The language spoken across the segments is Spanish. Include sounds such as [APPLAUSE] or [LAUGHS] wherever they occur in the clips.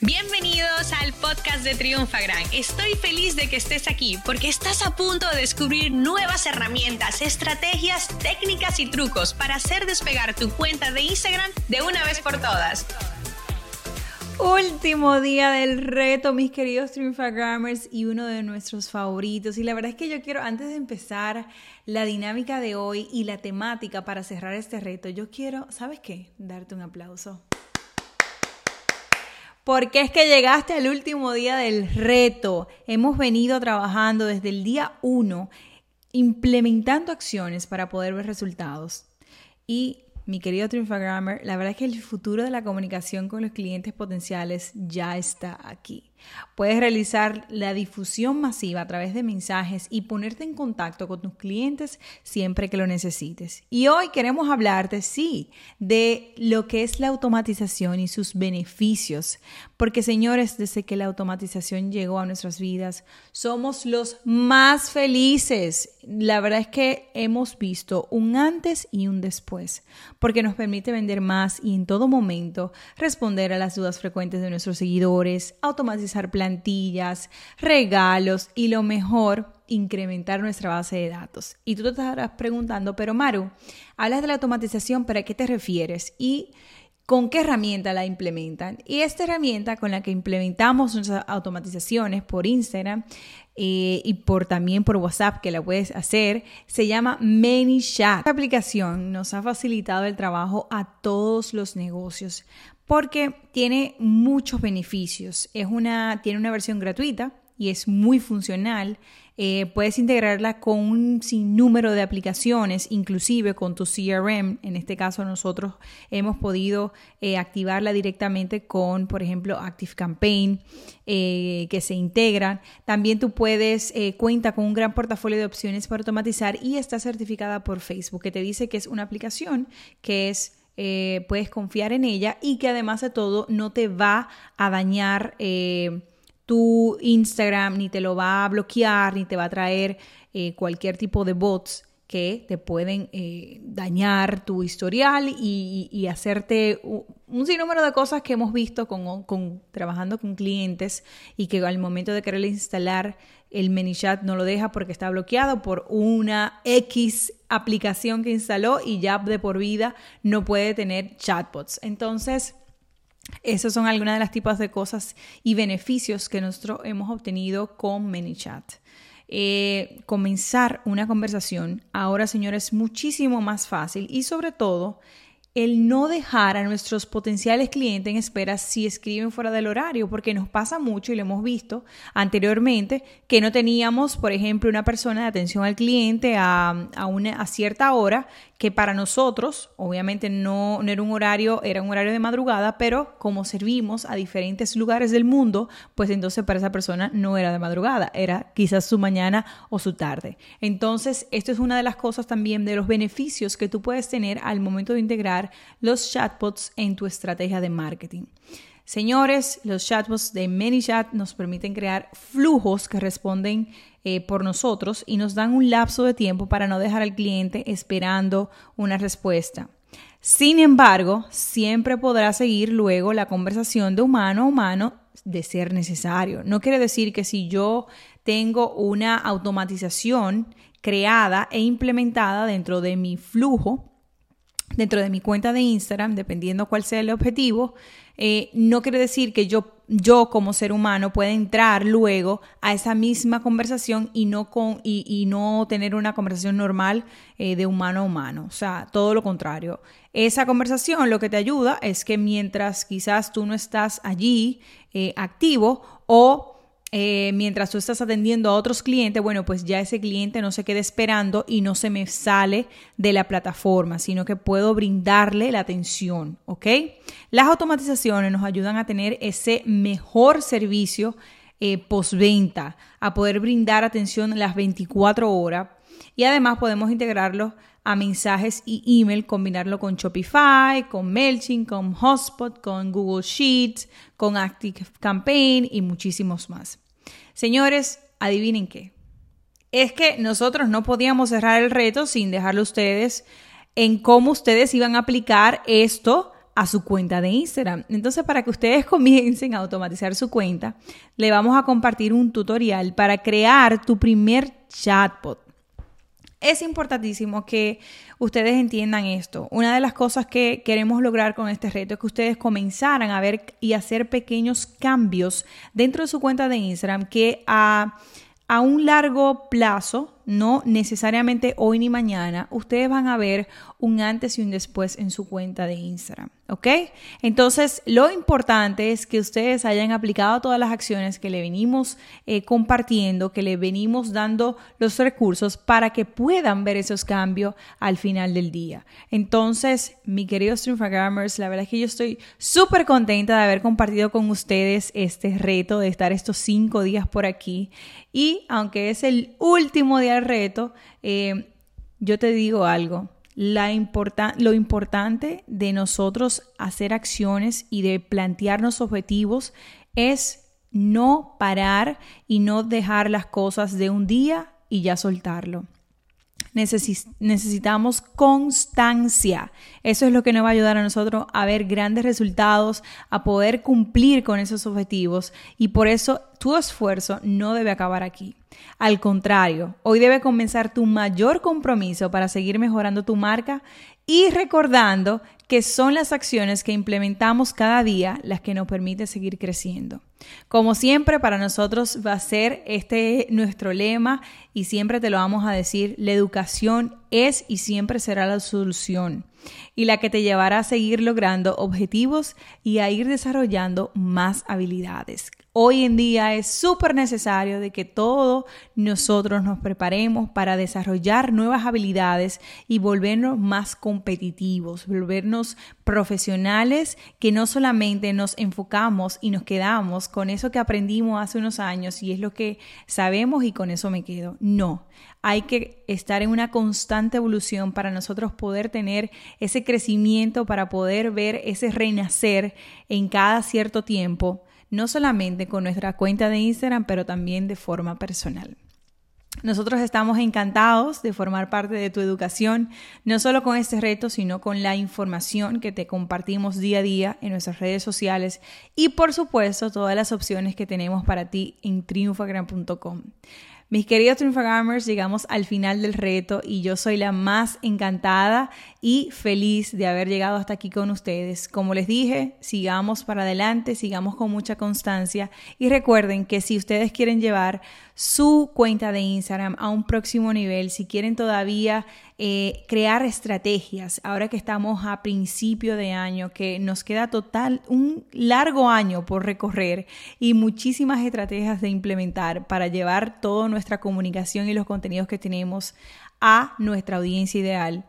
Bienvenidos al podcast de Triunfagram. Estoy feliz de que estés aquí porque estás a punto de descubrir nuevas herramientas, estrategias, técnicas y trucos para hacer despegar tu cuenta de Instagram de una vez por todas. Último día del reto, mis queridos Triunfagrammers, y uno de nuestros favoritos. Y la verdad es que yo quiero, antes de empezar la dinámica de hoy y la temática para cerrar este reto, yo quiero, ¿sabes qué? Darte un aplauso porque es que llegaste al último día del reto. Hemos venido trabajando desde el día 1, implementando acciones para poder ver resultados. Y mi querido Triunfagrammer, la verdad es que el futuro de la comunicación con los clientes potenciales ya está aquí. Puedes realizar la difusión masiva a través de mensajes y ponerte en contacto con tus clientes siempre que lo necesites. Y hoy queremos hablarte, sí, de lo que es la automatización y sus beneficios. Porque señores, desde que la automatización llegó a nuestras vidas, somos los más felices. La verdad es que hemos visto un antes y un después, porque nos permite vender más y en todo momento responder a las dudas frecuentes de nuestros seguidores, automatizar plantillas, regalos y lo mejor, incrementar nuestra base de datos. Y tú te estarás preguntando, pero Maru, hablas de la automatización, ¿pero a qué te refieres? Y con qué herramienta la implementan. Y esta herramienta con la que implementamos nuestras automatizaciones por Instagram eh, y por también por WhatsApp que la puedes hacer, se llama ManyChat. Esta aplicación nos ha facilitado el trabajo a todos los negocios porque tiene muchos beneficios. Es una, tiene una versión gratuita y es muy funcional. Eh, puedes integrarla con un sinnúmero de aplicaciones, inclusive con tu CRM. En este caso nosotros hemos podido eh, activarla directamente con, por ejemplo, ActiveCampaign, eh, que se integran. También tú puedes, cuenta con un gran portafolio de opciones para automatizar y está certificada por Facebook, que te dice que es una aplicación que es puedes confiar en ella y que además de todo no te va a dañar tu Instagram, ni te lo va a bloquear, ni te va a traer eh, cualquier tipo de bots que te pueden dañar tu historial y, hacerte un, sinnúmero de cosas que hemos visto con, trabajando con clientes y que al momento de querer instalar el ManyChat no lo deja porque está bloqueado por una X aplicación que instaló y ya de por vida no puede tener chatbots. Entonces, esos son algunas de las tipos de cosas y beneficios que nosotros hemos obtenido con ManyChat. Eh, comenzar una conversación ahora, señores, es muchísimo más fácil y sobre todo el no dejar a nuestros potenciales clientes en espera si escriben fuera del horario, porque nos pasa mucho y lo hemos visto anteriormente, que no teníamos, por ejemplo, una persona de atención al cliente a, a, una, a cierta hora que para nosotros, obviamente no, era un horario, era un horario de madrugada, pero como servimos a diferentes lugares del mundo, pues entonces para esa persona no era de madrugada, era quizás su mañana o su tarde. Entonces, esto es una de las cosas también de los beneficios que tú puedes tener al momento de integrar los chatbots en tu estrategia de marketing. Señores, los chatbots de ManyChat nos permiten crear flujos que responden eh, por nosotros y nos dan un lapso de tiempo para no dejar al cliente esperando una respuesta. Sin embargo, siempre podrá seguir luego la conversación de humano a humano de ser necesario. No quiere decir que si yo tengo una automatización creada e implementada dentro de mi flujo, dentro de mi cuenta de Instagram, dependiendo cuál sea el objetivo, eh, no quiere decir que yo, yo como ser humano pueda entrar luego a esa misma conversación y no, con, y, no tener una conversación normal eh, de humano a humano. O sea, todo lo contrario. Esa conversación lo que te ayuda es que mientras quizás tú no estás allí eh, activo o eh, mientras tú estás atendiendo a otros clientes, bueno, pues ya ese cliente no se quede esperando y no se me sale de la plataforma, sino que puedo brindarle la atención, ¿ok? Las automatizaciones nos ayudan a tener ese mejor servicio eh, postventa, a poder brindar atención las 24 horas y además podemos integrarlo a mensajes y email, combinarlo con Shopify, con MailChimp, con Hotspot, con Google Sheets, con Active Campaign y muchísimos más. Señores, adivinen qué. Es que nosotros no podíamos cerrar el reto sin dejarlo a ustedes en cómo ustedes iban a aplicar esto a su cuenta de Instagram. Entonces, para que ustedes [LAUGHS] comiencen a automatizar su cuenta, le vamos a compartir un tutorial para crear tu primer chatbot. Es importantísimo que ustedes entiendan esto. Una de las cosas que queremos lograr con este reto es que ustedes comenzaran a ver y hacer pequeños cambios dentro de su cuenta de Instagram que a, a un largo plazo no necesariamente hoy ni mañana, ustedes van a ver un antes y un después en su cuenta de Instagram, ¿ok? Entonces, lo importante es que ustedes hayan aplicado todas las acciones que le venimos eh, compartiendo, que le venimos dando los recursos para que puedan ver esos cambios al final del día. Entonces, mi queridos Triunfagrammers, la verdad es que yo estoy súper contenta de haber compartido con ustedes este reto de estar estos cinco días por aquí. Y aunque es el último día reto, eh, yo te digo algo. Lo importante de nosotros hacer acciones y de plantearnos objetivos es no parar y no dejar las cosas de un día y ya soltarlo necesitamos constancia. Eso es lo que nos va a ayudar a nosotros a ver grandes resultados, a poder cumplir con esos objetivos y por eso tu esfuerzo no debe acabar aquí. Al contrario, hoy debe comenzar tu mayor compromiso para seguir mejorando tu marca y recordando que son las acciones que implementamos cada día las que nos permiten seguir creciendo. Como siempre, para nosotros va a ser este nuestro lema y siempre te lo vamos a decir, la educación es y siempre será la solución y la que te llevará a seguir logrando objetivos y a ir desarrollando más habilidades. Hoy en día es súper necesario de que todos nosotros nos preparemos para desarrollar nuevas habilidades y volvernos más competitivos, volvernos profesionales que no solamente nos enfocamos y nos quedamos con eso que aprendimos hace unos años y es lo que sabemos y con eso me quedo. No, hay que estar en una constante evolución para nosotros poder tener ese crecimiento, para poder ver ese renacer en cada cierto tiempo no solamente con nuestra cuenta de Instagram, pero también de forma personal. Nosotros estamos encantados de formar parte de tu educación, no solo con este reto, sino con la información que te compartimos día a día en nuestras redes sociales y por supuesto todas las opciones que tenemos para ti en triunfagram.com. Mis queridos Triunfagamers, llegamos al final del reto y yo soy la más encantada y feliz de haber llegado hasta aquí con ustedes. Como les dije, sigamos para adelante, sigamos con mucha constancia y recuerden que si ustedes quieren llevar su cuenta de Instagram a un próximo nivel, si quieren todavía eh, crear estrategias, ahora que estamos a principio de año, que nos queda total un largo año por recorrer y muchísimas estrategias de implementar para llevar toda nuestra comunicación y los contenidos que tenemos a nuestra audiencia ideal.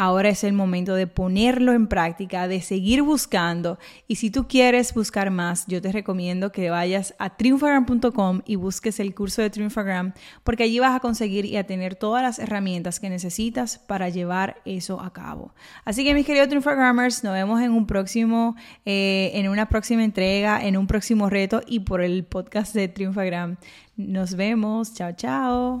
Ahora es el momento de ponerlo en práctica, de seguir buscando. Y si tú quieres buscar más, yo te recomiendo que vayas a triunfagram.com y busques el curso de Triunfagram, porque allí vas a conseguir y a tener todas las herramientas que necesitas para llevar eso a cabo. Así que mis queridos Triunfagrammers, nos vemos en un próximo, eh, en una próxima entrega, en un próximo reto y por el podcast de Triunfagram. Nos vemos. Chao, chao.